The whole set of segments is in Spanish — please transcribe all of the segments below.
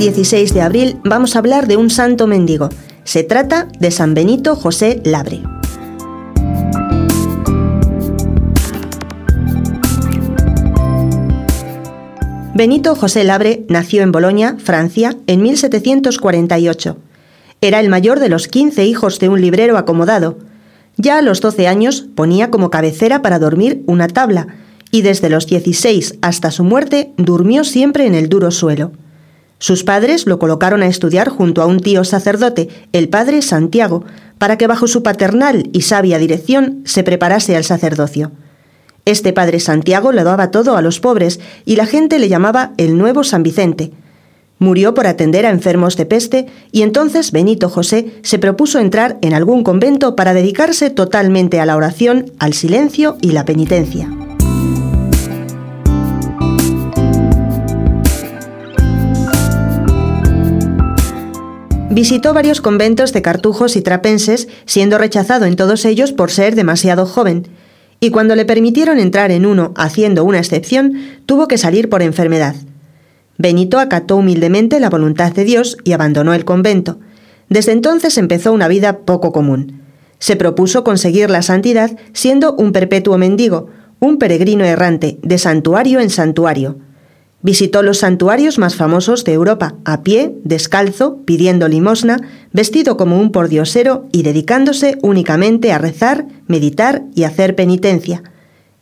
16 de abril vamos a hablar de un santo mendigo. Se trata de San Benito José Labre. Benito José Labre nació en Bolonia, Francia, en 1748. Era el mayor de los 15 hijos de un librero acomodado. Ya a los 12 años ponía como cabecera para dormir una tabla, y desde los 16 hasta su muerte durmió siempre en el duro suelo. Sus padres lo colocaron a estudiar junto a un tío sacerdote, el padre Santiago, para que bajo su paternal y sabia dirección se preparase al sacerdocio. Este padre Santiago le daba todo a los pobres y la gente le llamaba el nuevo San Vicente. Murió por atender a enfermos de peste y entonces Benito José se propuso entrar en algún convento para dedicarse totalmente a la oración, al silencio y la penitencia. Visitó varios conventos de cartujos y trapenses, siendo rechazado en todos ellos por ser demasiado joven, y cuando le permitieron entrar en uno haciendo una excepción, tuvo que salir por enfermedad. Benito acató humildemente la voluntad de Dios y abandonó el convento. Desde entonces empezó una vida poco común. Se propuso conseguir la santidad siendo un perpetuo mendigo, un peregrino errante, de santuario en santuario. Visitó los santuarios más famosos de Europa, a pie, descalzo, pidiendo limosna, vestido como un pordiosero y dedicándose únicamente a rezar, meditar y hacer penitencia.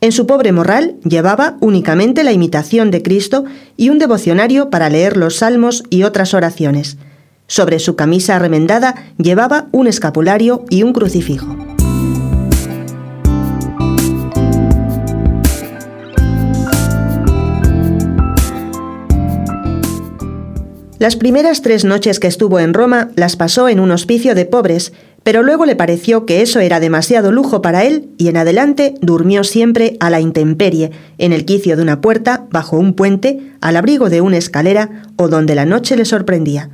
En su pobre morral llevaba únicamente la imitación de Cristo y un devocionario para leer los salmos y otras oraciones. Sobre su camisa remendada llevaba un escapulario y un crucifijo. Las primeras tres noches que estuvo en Roma las pasó en un hospicio de pobres, pero luego le pareció que eso era demasiado lujo para él y en adelante durmió siempre a la intemperie, en el quicio de una puerta, bajo un puente, al abrigo de una escalera o donde la noche le sorprendía.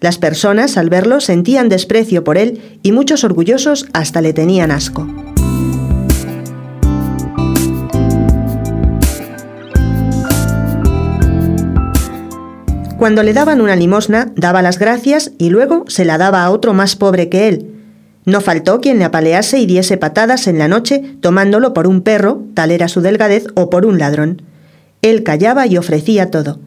Las personas al verlo sentían desprecio por él y muchos orgullosos hasta le tenían asco. Cuando le daban una limosna, daba las gracias y luego se la daba a otro más pobre que él. No faltó quien le apalease y diese patadas en la noche, tomándolo por un perro, tal era su delgadez, o por un ladrón. Él callaba y ofrecía todo.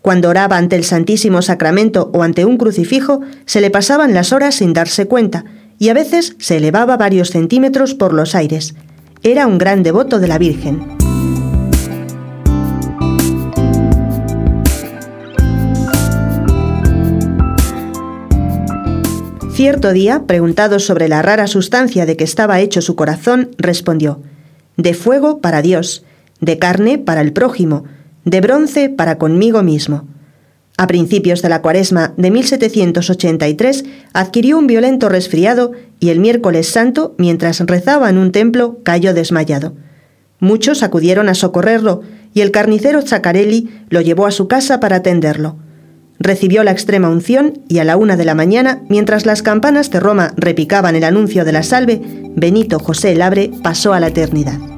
Cuando oraba ante el Santísimo Sacramento o ante un crucifijo, se le pasaban las horas sin darse cuenta, y a veces se elevaba varios centímetros por los aires. Era un gran devoto de la Virgen. Cierto día, preguntado sobre la rara sustancia de que estaba hecho su corazón, respondió, De fuego para Dios, de carne para el prójimo, de bronce para conmigo mismo. A principios de la cuaresma de 1783 adquirió un violento resfriado y el miércoles santo, mientras rezaba en un templo, cayó desmayado. Muchos acudieron a socorrerlo y el carnicero Zaccarelli lo llevó a su casa para atenderlo. Recibió la extrema unción y a la una de la mañana, mientras las campanas de Roma repicaban el anuncio de la salve, Benito José Labre pasó a la eternidad.